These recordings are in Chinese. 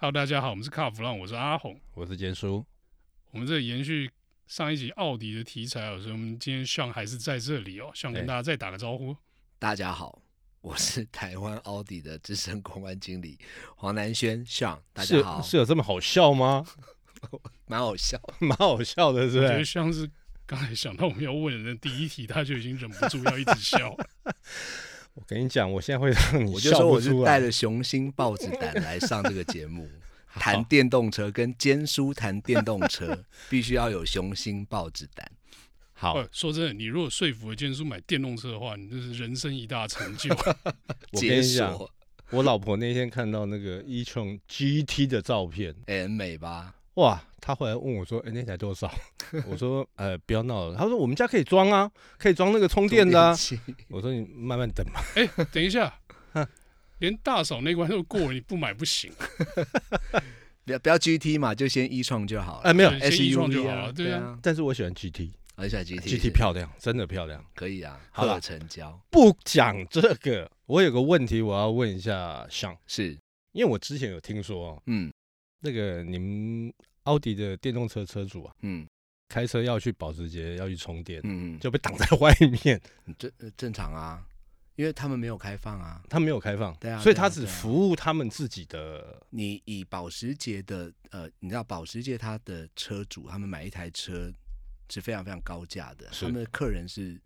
Hello，大家好，我们是卡弗朗，我是阿红，我是坚叔。我们这延续上一集奥迪的题材哦，所以我们今天 Sean 还是在这里哦，Sean 跟大家再打个招呼。大家好，我是台湾奥迪的资深公关经理黄南轩 Sean，大家好。是，是有这么好笑吗？蛮好笑，蛮好笑的，是不是？我觉得像是刚才想到我们要问的第一题，他就已经忍不住要一直笑。我跟你讲，我现在会让你笑，我就说我是带着雄心豹子胆来上这个节目，谈电动车跟坚叔谈电动车，必须要有雄心豹子胆。好，说真的，你如果说服了坚叔买电动车的话，你就是人生一大成就。我跟你讲，我老婆那天看到那个 e-tron GT 的照片，很美吧？哇！他后来问我说：“哎、欸，那台多少？” 我说：“呃，不要闹了。”他说：“我们家可以装啊，可以装那个充电的、啊。”我说：“你慢慢等吧。欸”哎，等一下，连大嫂那关都过了，你不买不行。不要不要 GT 嘛，就先 e-tron 就好了。哎、欸，没有 e-tron 就好了。对啊，但是我喜欢 GT，我喜欢 GT，GT 漂亮，真的漂亮。可以啊，好了，成交。不讲这个，我有个问题，我要问一下，Sean，是因为我之前有听说，嗯，那个你们。奥迪的电动车车主啊，嗯，开车要去保时捷要去充电，嗯，就被挡在 外面，正正常啊，因为他们没有开放啊，他没有开放，对啊，所以他只服务他们自己的。你以保时捷的呃，你知道保时捷他的车主，他们买一台车是非常非常高价的，他们的客人是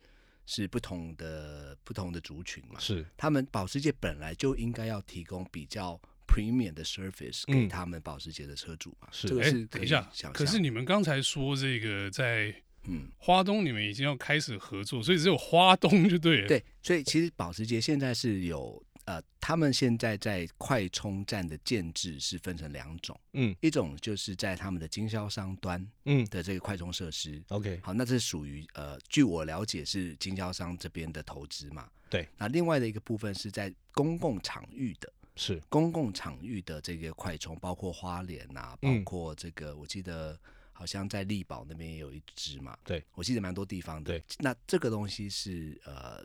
是不同的不同的族群嘛，是他们保时捷本来就应该要提供比较。Premium 的 Surface 给他们保时捷的车主嘛？是，这个是可以想象。可是你们刚才说这个在嗯花东，你们已经要开始合作，所以只有花东就对了。对，所以其实保时捷现在是有呃，他们现在在快充站的建制是分成两种，嗯，一种就是在他们的经销商端嗯的这个快充设施。OK，好，那这是属于呃，据我了解是经销商这边的投资嘛？对，那另外的一个部分是在公共场域的。是公共场域的这个快充，包括花莲啊，包括这个，我记得好像在力宝那边也有一支嘛。对，我记得蛮多地方的。对，那这个东西是呃，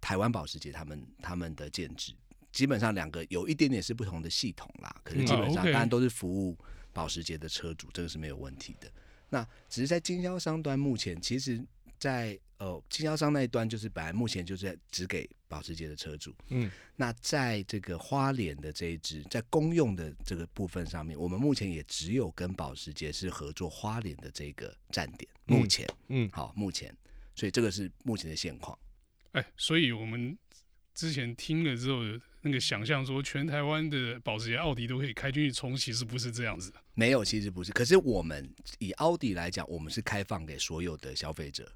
台湾保时捷他们他们的建制，基本上两个有一点点是不同的系统啦，可是基本上当然都是服务保时捷的车主，这个是没有问题的。那只是在经销商端，目前其实。在呃经销商那一端，就是本来目前就是只给保时捷的车主。嗯，那在这个花莲的这一支，在公用的这个部分上面，我们目前也只有跟保时捷是合作花莲的这个站点。目前，嗯，好，目前，所以这个是目前的现况。哎，所以我们之前听了之后，那个想象说全台湾的保时捷、奥迪都可以开进去冲，其实不是这样子的。没有，其实不是。可是我们以奥迪来讲，我们是开放给所有的消费者。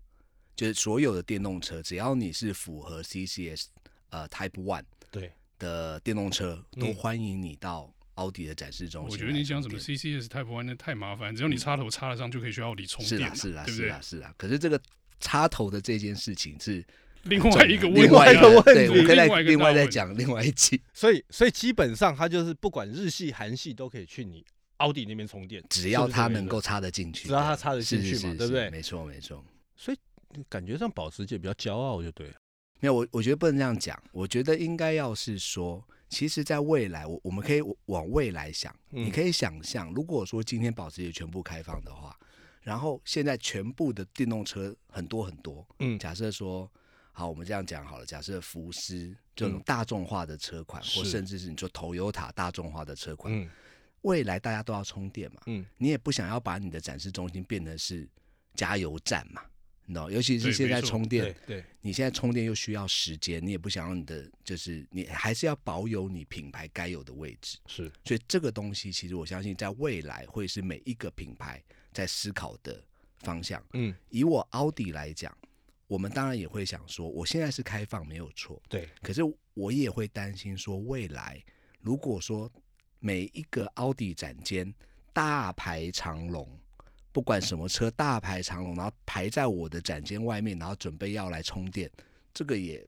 就是所有的电动车，只要你是符合 CCS 呃 Type One 对的电动车，都欢迎你到奥迪的展示中心。我觉得你讲什么 CCS Type One 那太麻烦，只要你插头插得上就可以去奥迪充电。是啊，是啊，是啊，是啊。可是这个插头的这件事情是 另外一个另外一个问题，我可以再另外再讲另外一期。所以，所以基本上它就是不管日系、韩系都可以去你奥迪那边充电，只要它能够插得进去，只要它插得进去嘛，对不对？没错，没错。所以。感觉上保时捷比较骄傲就对了，没有我我觉得不能这样讲，我觉得应该要是说，其实，在未来我我们可以往未来想，你可以想象，如果说今天保时捷全部开放的话，然后现在全部的电动车很多很多，嗯，假设说好，我们这样讲好了，假设福斯这种大众化的车款，或甚至是你说 Toyota 大众化的车款，未来大家都要充电嘛，嗯，你也不想要把你的展示中心变成是加油站嘛。No, 尤其是现在充电，对，你现在充电又需要时间，你也不想让你的，就是你还是要保有你品牌该有的位置，是，所以这个东西其实我相信在未来会是每一个品牌在思考的方向。嗯，以我奥迪来讲，我们当然也会想说，我现在是开放没有错，对，可是我也会担心说，未来如果说每一个奥迪展间大排长龙。不管什么车，大排长龙，然后排在我的展间外面，然后准备要来充电，这个也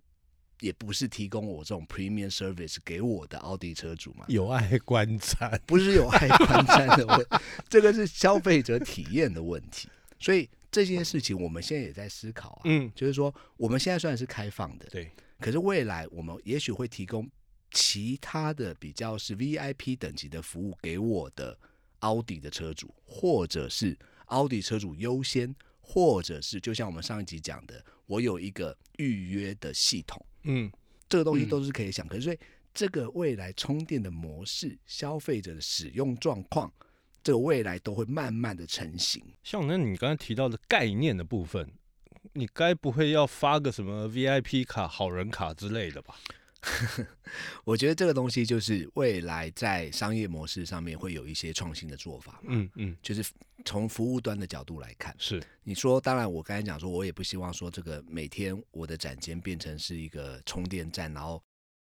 也不是提供我这种 premium service 给我的奥迪车主嘛？有爱观瞻，不是有爱观瞻的问题，这个是消费者体验的问题。所以这件事情我们现在也在思考啊，嗯，就是说我们现在虽然是开放的，对，可是未来我们也许会提供其他的比较是 VIP 等级的服务给我的奥迪的车主，或者是奥迪车主优先，或者是就像我们上一集讲的，我有一个预约的系统，嗯，这个东西都是可以想。可是所以这个未来充电的模式，消费者的使用状况，这个未来都会慢慢的成型。像那你刚才提到的概念的部分，你该不会要发个什么 VIP 卡、好人卡之类的吧？我觉得这个东西就是未来在商业模式上面会有一些创新的做法。嗯嗯，就是从服务端的角度来看，是你说，当然我刚才讲说，我也不希望说这个每天我的展间变成是一个充电站，然后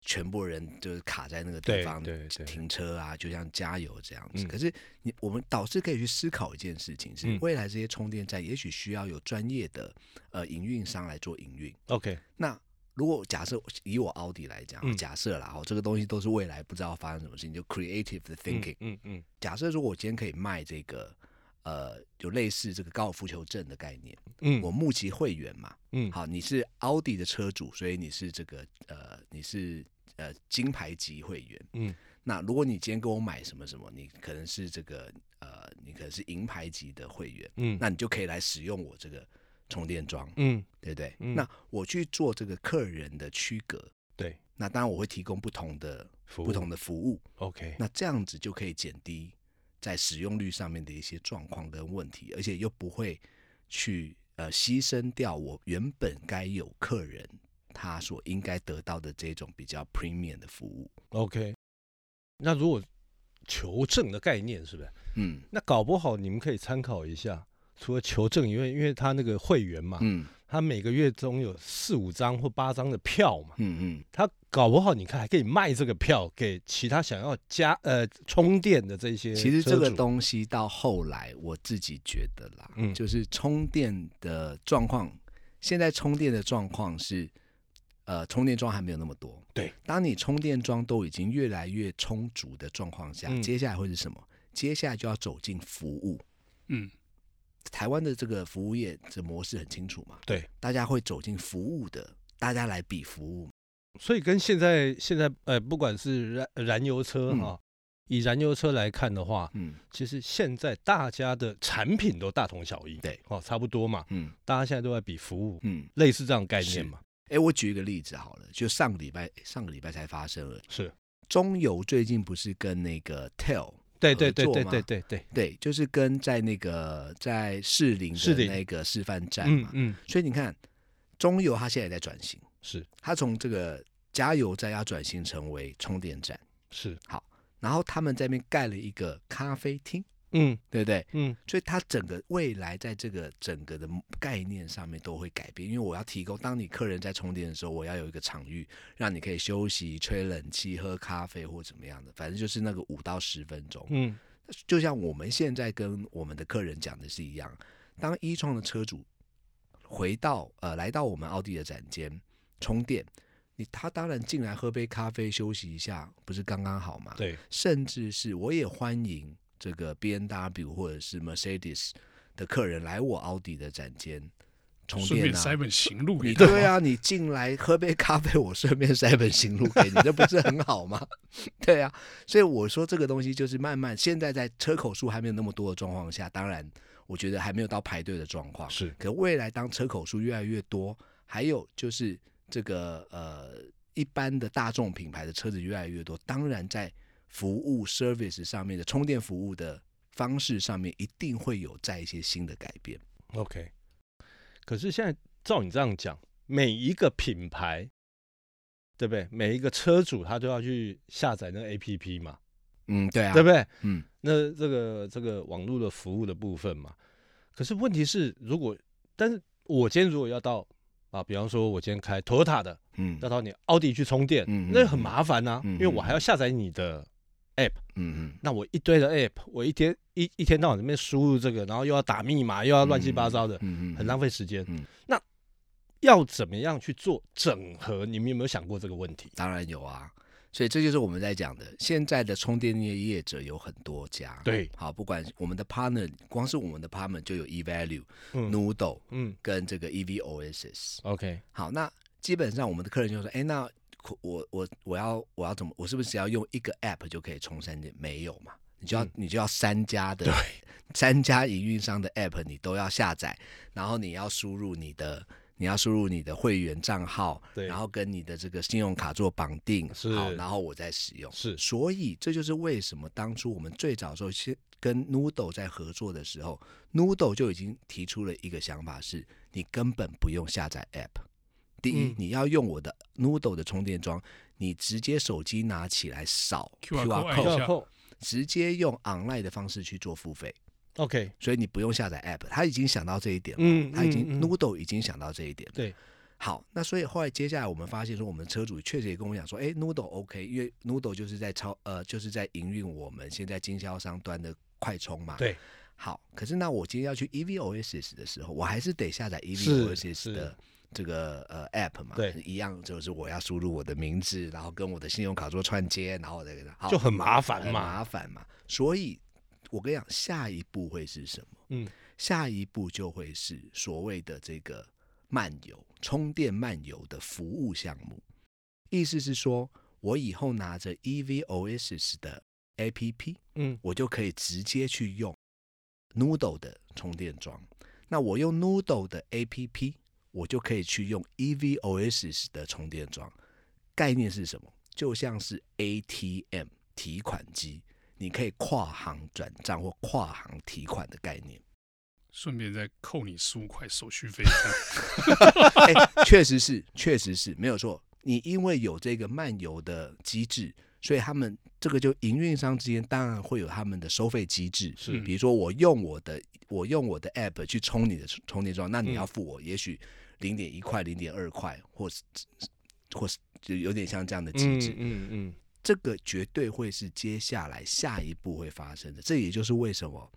全部人就是卡在那个地方停车啊，就像加油这样子。可是你我们导师可以去思考一件事情，是未来这些充电站也许需要有专业的呃营运商来做营运。OK，那。如果假设以我奥迪来讲，嗯、假设啦，哦，这个东西都是未来不知道发生什么事情，就 creative 的 thinking，嗯嗯。嗯，假设说我今天可以卖这个，呃，有类似这个高尔夫球证的概念，嗯，我募集会员嘛，嗯，好，你是奥迪的车主，所以你是这个，呃，你是呃金牌级会员，嗯，那如果你今天跟我买什么什么，你可能是这个，呃，你可能是银牌级的会员，嗯，那你就可以来使用我这个。充电桩，嗯，对不对？嗯、那我去做这个客人的区隔，对，那当然我会提供不同的服不同的服务，OK，那这样子就可以减低在使用率上面的一些状况跟问题，而且又不会去呃牺牲掉我原本该有客人他所应该得到的这种比较 premium 的服务，OK。那如果求证的概念是不是？嗯，那搞不好你们可以参考一下。除了求证，因为因为他那个会员嘛，嗯，他每个月总有四五张或八张的票嘛，嗯嗯，他搞不好你看还可以卖这个票给其他想要加呃充电的这些。其实这个东西到后来我自己觉得啦，嗯，就是充电的状况，现在充电的状况是，呃，充电桩还没有那么多。对，当你充电桩都已经越来越充足的状况下，嗯，接下来会是什么？接下来就要走进服务，嗯。台湾的这个服务业这模式很清楚嘛？对，大家会走进服务的，大家来比服务。所以跟现在现在呃，不管是燃燃油车哈、嗯，以燃油车来看的话，嗯，其实现在大家的产品都大同小异，对，哦，差不多嘛，嗯，大家现在都在比服务，嗯，类似这样概念嘛。哎，我举一个例子好了，就上个礼拜上个礼拜才发生了，是中油最近不是跟那个 TEL。对对对对对对对。对，就是跟在那个在士林的那个示范站嘛，嗯，嗯，所以你看中油它现在也在转型，是。它从这个加油站要转型成为充电站，是。好，然后他们在那边盖了一个咖啡厅。嗯，对不对？嗯，所以它整个未来在这个整个的概念上面都会改变，因为我要提供，当你客人在充电的时候，我要有一个场域，让你可以休息、吹冷气、喝咖啡或怎么样的，反正就是那个五到十分钟。嗯，就像我们现在跟我们的客人讲的是一样，当 e-tron 的车主回到呃来到我们奥迪的展间充电，你他当然进来喝杯咖啡休息一下，不是刚刚好吗？对，甚至是我也欢迎。这个 B N W 或者是 Mercedes 的客人来我奥迪的展间充电啊，塞本行路给你。对啊，你进来喝杯咖啡，我顺便塞本行路给你，这不是很好吗？对啊，所以我说这个东西就是慢慢，现在在车口数还没有那么多的状况下，当然我觉得还没有到排队的状况。是，可未来当车口数越来越多，还有就是这个呃一般的大众品牌的车子越来越多，当然在。服务 service 上面的充电服务的方式上面，一定会有在一些新的改变。OK，可是现在照你这样讲，每一个品牌，对不对？每一个车主他都要去下载那个 APP 嘛？嗯，对啊，对不对？嗯，那这个这个网络的服务的部分嘛。可是问题是，如果但是我今天如果要到啊，比方说我今天开 Toyota 的，嗯，要到你奥迪去充电，嗯，那很麻烦呐、啊嗯，因为我还要下载你的。app，嗯嗯，那我一堆的 app，我一天一一天到晚这边输入这个，然后又要打密码，又要乱七八糟的，嗯嗯，很浪费时间。嗯，那要怎么样去做整合？你们有没有想过这个问题？当然有啊，所以这就是我们在讲的。现在的充电业业者有很多家，对，好，不管我们的 partner，光是我们的 partner 就有 eValue、嗯、Noodle，嗯，跟这个 EVOSS。OK，好，那基本上我们的客人就说，哎，那我我我要我要怎么？我是不是只要用一个 app 就可以充三点？没有嘛？你就要、嗯、你就要三家的，对，三家营运商的 app 你都要下载，然后你要输入你的。你要输入你的会员账号，对，然后跟你的这个信用卡做绑定，是，好，然后我再使用，是。所以这就是为什么当初我们最早的时候先跟 Noodle 在合作的时候，Noodle 就已经提出了一个想法是，你根本不用下载 App。第一，嗯、你要用我的 Noodle 的充电桩，你直接手机拿起来扫 QR code，直接用 online 的方式去做付费。OK，所以你不用下载 App，他已经想到这一点了。嗯，他已经、嗯、Noodle 已经想到这一点了。对，好，那所以后来接下来我们发现说，我们车主确实也跟我讲说，哎，Noodle OK，因为 Noodle 就是在超呃，就是在营运我们现在经销商端的快充嘛。对，好，可是那我今天要去 EVOSS 的时候，我还是得下载 EVOSS 的这个呃 App 嘛。对，一样就是我要输入我的名字，然后跟我的信用卡做串接，然后这个就很麻烦嘛，麻烦嘛，所以。我跟你讲，下一步会是什么？嗯，下一步就会是所谓的这个漫游充电漫游的服务项目。意思是说，我以后拿着 EVOSS 的 APP，嗯，我就可以直接去用 Noodle 的充电桩。那我用 Noodle 的 APP，我就可以去用 EVOSS 的充电桩。概念是什么？就像是 ATM 提款机。你可以跨行转账或跨行提款的概念，顺便再扣你十五块手续费。哎，确实是，确实是没有错。你因为有这个漫游的机制，所以他们这个就营运商之间当然会有他们的收费机制。是，比如说我用我的我用我的 app 去充你的充电桩，那你要付我也许零点一块、零点二块，或是或是就有点像这样的机制。嗯嗯。嗯嗯这个绝对会是接下来下一步会发生的，这也就是为什么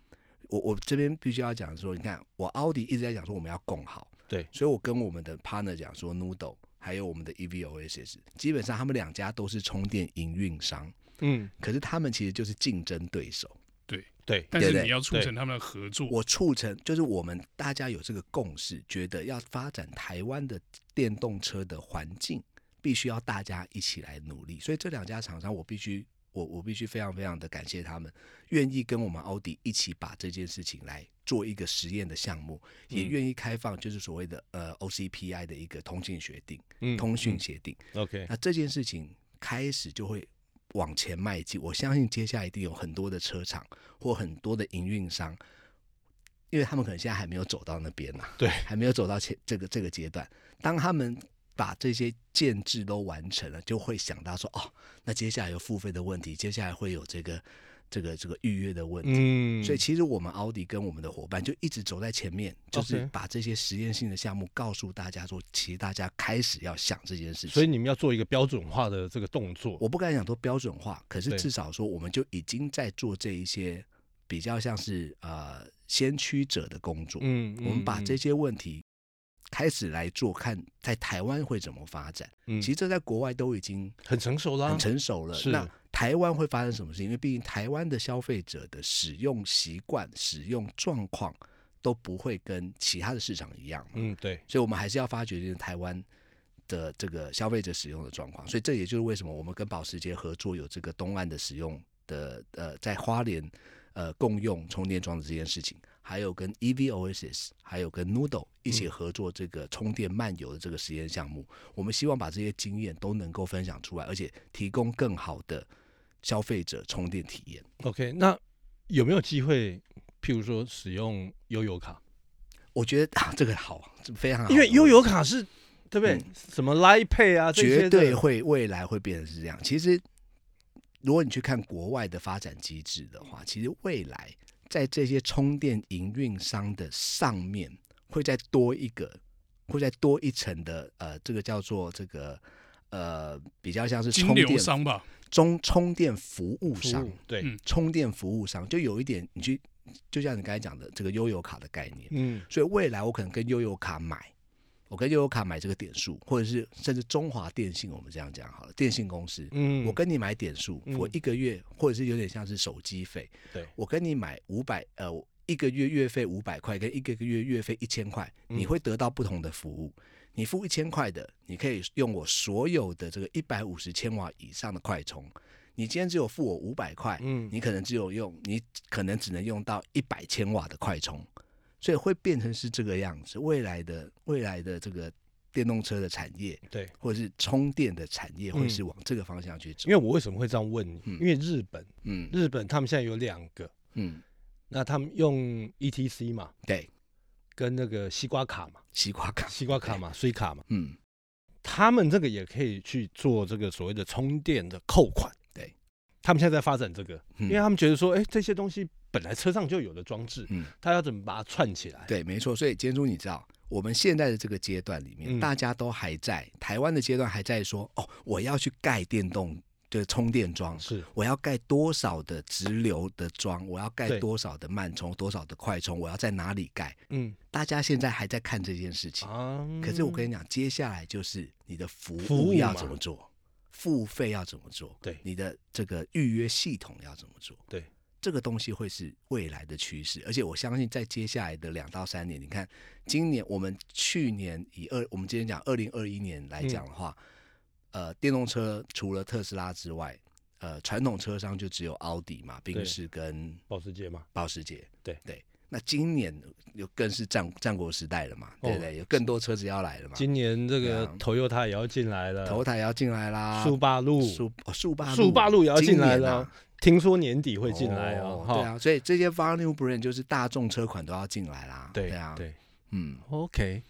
我我这边必须要讲说，你看我奥迪一直在讲说我们要共好，对，所以我跟我们的 partner 讲说，Noodle 还有我们的 EVOSS，基本上他们两家都是充电营运商，嗯，可是他们其实就是竞争对手，对。对，但是你要促成他们的合作，我促成就是我们大家有这个共识，觉得要发展台湾的电动车的环境。必须要大家一起来努力，所以这两家厂商，我必须我我必须非常非常的感谢他们，愿意跟我们奥迪一起把这件事情来做一个实验的项目，嗯、也愿意开放就是所谓的呃 OCPI 的一个通信协定，嗯、通讯协定。嗯、OK，那这件事情开始就会往前迈进，我相信接下来一定有很多的车厂或很多的营运商，因为他们可能现在还没有走到那边呢、啊，对，还没有走到前这个这个阶段，当他们。把这些建制都完成了，就会想到说哦，那接下来有付费的问题，接下来会有这个这个这个预约的问题。嗯，所以其实我们奥迪跟我们的伙伴就一直走在前面，就是把这些实验性的项目告诉大家说，其实大家开始要想这件事情。所以你们要做一个标准化的这个动作。我不敢讲说标准化，可是至少说我们就已经在做这一些比较像是呃先驱者的工作。嗯，我们把这些问题。开始来做，看在台湾会怎么发展。嗯，其实这在国外都已经很成熟了，很成熟了。那台湾会发生什么事情？因为毕竟台湾的消费者的使用习惯、使用状况都不会跟其他的市场一样嘛。嗯，对。所以我们还是要发掘这个台湾的这个消费者使用的状况。所以这也就是为什么我们跟保时捷合作，有这个东岸的使用的呃，在花莲呃共用充电桩的这件事情。还有跟 EVOSS，还有跟 Noodle 一起合作这个充电漫游的这个实验项目，嗯，我们希望把这些经验都能够分享出来，而且提供更好的消费者充电体验。OK，那有没有机会，譬如说使用悠游卡？我觉得啊，这个好，非常好，因为悠游卡是对不对？嗯，什么 Line Pay 啊，绝对会未来会变成是这样。其实，如果你去看国外的发展机制的话，其实未来。在这些充电营运商的上面，会再多一个，会再多一层的，呃，这个叫做这个，呃，比较像是充电商吧，中充电服务商，对，充电服务商就有一点，你去，就像你刚才讲的这个悠游卡的概念，嗯，所以未来我可能跟悠游卡买。我跟悠游卡买这个点数，或者是甚至中华电信，我们这样讲好了，电信公司，嗯，我跟你买点数，我一个月或者是有点像是手机费，对，我跟你买五百，呃，一个月月费五百块，跟一个个月月费一千块，你会得到不同的服务。你付一千块的，你可以用我所有的这个一百五十千瓦以上的快充。你今天只有付我五百块，嗯，你可能只有用，你可能只能用到一百千瓦的快充，所以会变成是这个样子。未来的未来的这个电动车的产业，对，或者是充电的产业，会是往这个方向去走。因为我为什么会这样问你？嗯，因为日本，嗯，日本他们现在有两个，嗯，那他们用 ETC 嘛，对，跟那个西瓜卡嘛，西瓜卡，西瓜卡嘛，水卡嘛，嗯，他们这个也可以去做这个所谓的充电的扣款。对。他们现在在发展这个，因为他们觉得说，哎，这些东西本来车上就有的装置，嗯，他要怎么把它串起来？对，没错。所以建筑，你知道，我们现在的这个阶段里面，大家都还在台湾的阶段，还在说，哦，我要去盖电动的充电桩，是，我要盖多少的直流的桩，我要盖多少的慢充，多少的快充，我要在哪里盖？嗯，大家现在还在看这件事情。可是我跟你讲，接下来就是你的服务要怎么做？付费要怎么做？对，你的这个预约系统要怎么做？对，这个东西会是未来的趋势，而且我相信在接下来的两到三年，你看，今年我们去年以二，我们今天讲二零二一年来讲的话，嗯、呃，电动车除了特斯拉之外，呃，传统车商就只有奥迪嘛，宾士跟保时捷嘛，保时捷，对对。那今年又更是战战国时代了嘛，对不对？有更多车子要来了嘛。今年这个 Toyota 也要进来了，Toyota 也要进来啦。速八路，速速霸速八路也要进来了。听说年底会进来哦。对啊，所以这些 Value Brand 就是大众车款都要进来啦。对啊，对，嗯，OK。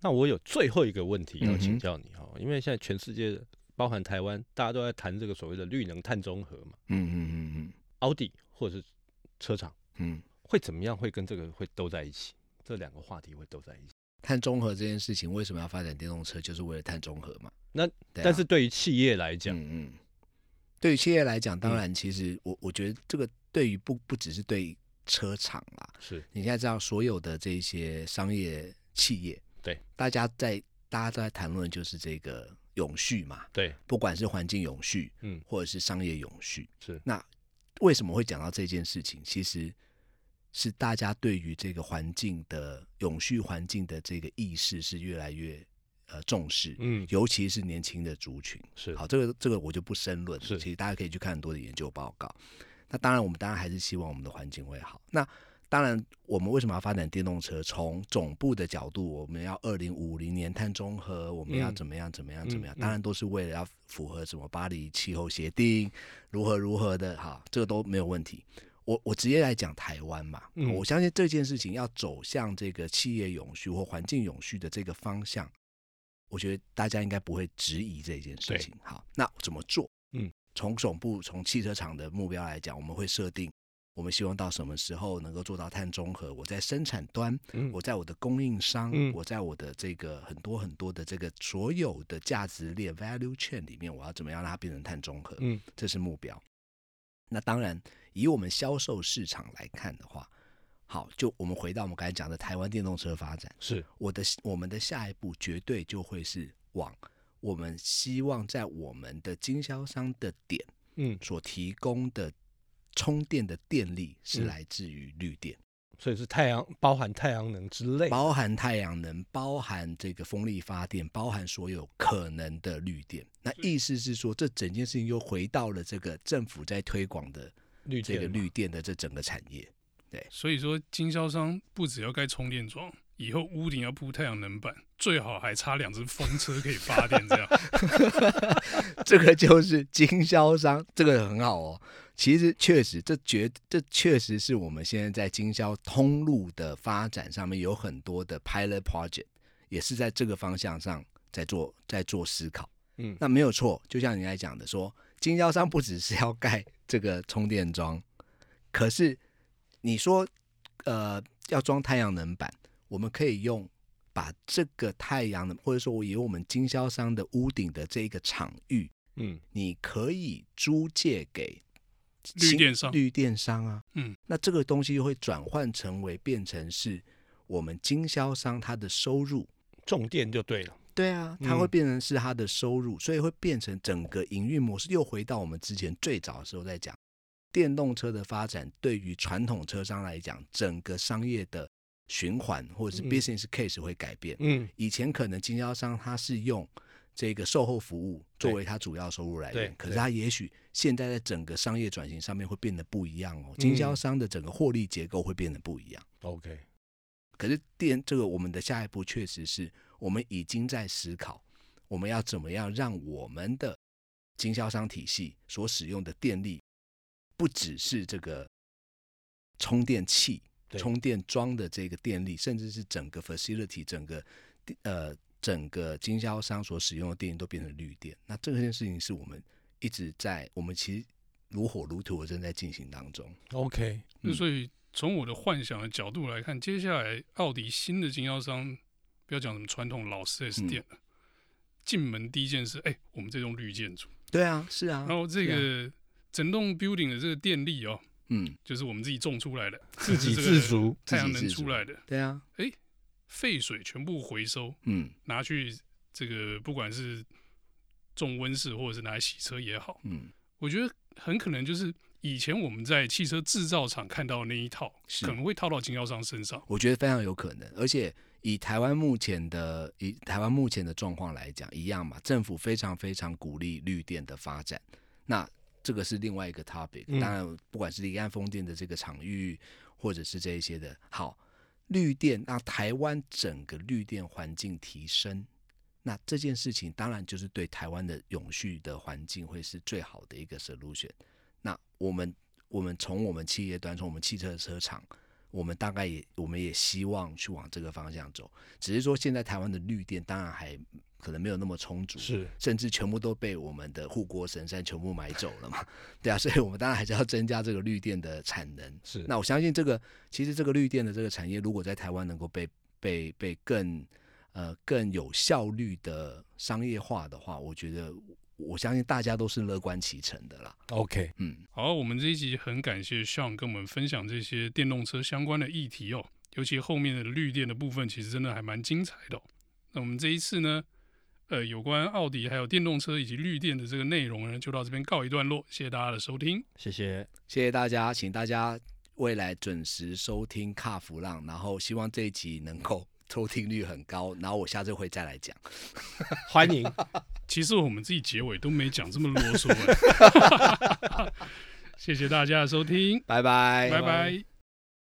那我有最后一个问题要请教你哈，因为现在全世界包含台湾，大家都在谈这个所谓的绿能碳中和嘛。嗯嗯嗯嗯。奥迪或者是车厂，嗯。会怎么样？会跟这个会都在一起？这两个话题会都在一起。碳中和这件事情为什么要发展电动车？就是为了碳中和嘛。那、啊、但是对于企业来讲，嗯嗯，对于企业来讲，当然，其实我我觉得这个对于不不只是对车厂啦，是你现在知道所有的这些商业企业，对，大家在大家都在谈论就是这个永续嘛，对，不管是环境永续，嗯，或者是商业永续，是。那为什么会讲到这件事情？其实。是大家对于这个环境的永续环境的这个意识是越来越呃重视，嗯，尤其是年轻的族群是好，这个这个我就不深论，是其实大家可以去看很多的研究报告。那当然，我们当然还是希望我们的环境会好。那当然，我们为什么要发展电动车？从总部的角度，我们要二零五零年碳中和，我们要怎么样怎么样怎么样？当然都是为了要符合什么巴黎气候协定，如何如何的哈，这个都没有问题。我我直接来讲台湾嘛，嗯、我相信这件事情要走向这个企业永续或环境永续的这个方向，我觉得大家应该不会质疑这件事情。好，那怎么做？嗯，从总部从汽车厂的目标来讲，我们会设定，我们希望到什么时候能够做到碳中和？我在生产端，嗯、我在我的供应商，嗯、我在我的这个很多很多的这个所有的价值链 value chain 里面，我要怎么样让它变成碳中和？嗯，这是目标。那当然。以我们销售市场来看的话，好，就我们回到我们刚才讲的台湾电动车发展，是我的我们的下一步绝对就会是往我们希望在我们的经销商的点，嗯，所提供的充电的电力是来自于绿电。嗯所以是太阳，包含太阳能之类，包含太阳能，包含这个风力发电，包含所有可能的绿电。那意思是说，这整件事情又回到了这个政府在推广的这个绿电的这整个产业。对，所以说经销商不只要盖充电桩，以后屋顶要铺太阳能板，最好还插两只风车可以发电，这样。这个就是经销商，这个很好哦。其实确实，这绝这确实是我们现在在经销通路的发展上面有很多的 pilot project，也是在这个方向上在做在做思考。嗯，那没有错，就像你来讲的说，说经销商不只是要盖这个充电桩，可是你说呃要装太阳能板，我们可以用把这个太阳能，或者说我以我们经销商的屋顶的这个场域，嗯，你可以租借给。绿电商，绿电商啊，嗯，那这个东西又会转换成为变成是我们经销商他的收入，重电就对了，对啊，它会变成是他的收入，嗯、所以会变成整个营运模式又回到我们之前最早的时候在讲电动车的发展，对于传统车商来讲，整个商业的循环或者是 business case 会改变。嗯，以前可能经销商他是用这个售后服务作为他主要收入来源，可是他也许现在在整个商业转型上面会变得不一样哦。经销商的整个获利结构会变得不一样。OK，可是电这个我们的下一步确实是我们已经在思考，我们要怎么样让我们的经销商体系所使用的电力不只是这个充电器。充电桩的这个电力，甚至是整个 facility，整个呃整个经销商所使用的电力都变成绿电。那这件事情是我们一直在，我们其实如火如荼的正在进行当中。OK，那所以从我的幻想的角度来看，接下来奥迪新的经销商，不要讲什么传统老四 S 店了，进、嗯、门第一件事，哎、欸，我们这栋绿建筑。对啊，是啊。然后这个整栋 building 的这个电力哦。嗯，就是我们自己种出来的，自给自足，太阳能出来的。对啊，哎，废水全部回收，嗯，拿去这个不管是种温室或者是拿来洗车也好，嗯，我觉得很可能就是以前我们在汽车制造厂看到的那一套，可能会套到经销商身上。我觉得非常有可能，而且以台湾目前的以台湾目前的状况来讲，一样嘛，政府非常非常鼓励绿电的发展。那这个是另外一个 topic，当然，不管是离岸风电的这个场域，或者是这一些的，好，绿电让台湾整个绿电环境提升，那这件事情当然就是对台湾的永续的环境会是最好的一个 solution。那我们我们从我们企业端，从我们汽车的车厂，我们大概也我们也希望去往这个方向走，只是说现在台湾的绿电当然还。可能没有那么充足，是甚至全部都被我们的护国神山全部买走了嘛？对啊，所以我们当然还是要增加这个绿电的产能。是，那我相信这个其实这个绿电的这个产业，如果在台湾能够被被被更呃更有效率的商业化的话，我觉得我相信大家都是乐观其成的啦。OK，嗯，好，我们这一集很感谢 Sean 跟我们分享这些电动车相关的议题哦，尤其后面的绿电的部分，其实真的还蛮精彩的哦。那我们这一次呢，呃，有关奥迪还有电动车以及绿电的这个内容呢，就到这边告一段落。谢谢大家的收听，谢谢，谢谢大家，请大家未来准时收听卡弗浪，然后希望这一集能够收听率很高，然后我下次会再来讲。欢迎。其实我们自己结尾都没讲这么啰嗦。谢谢大家的收听，拜拜，拜拜。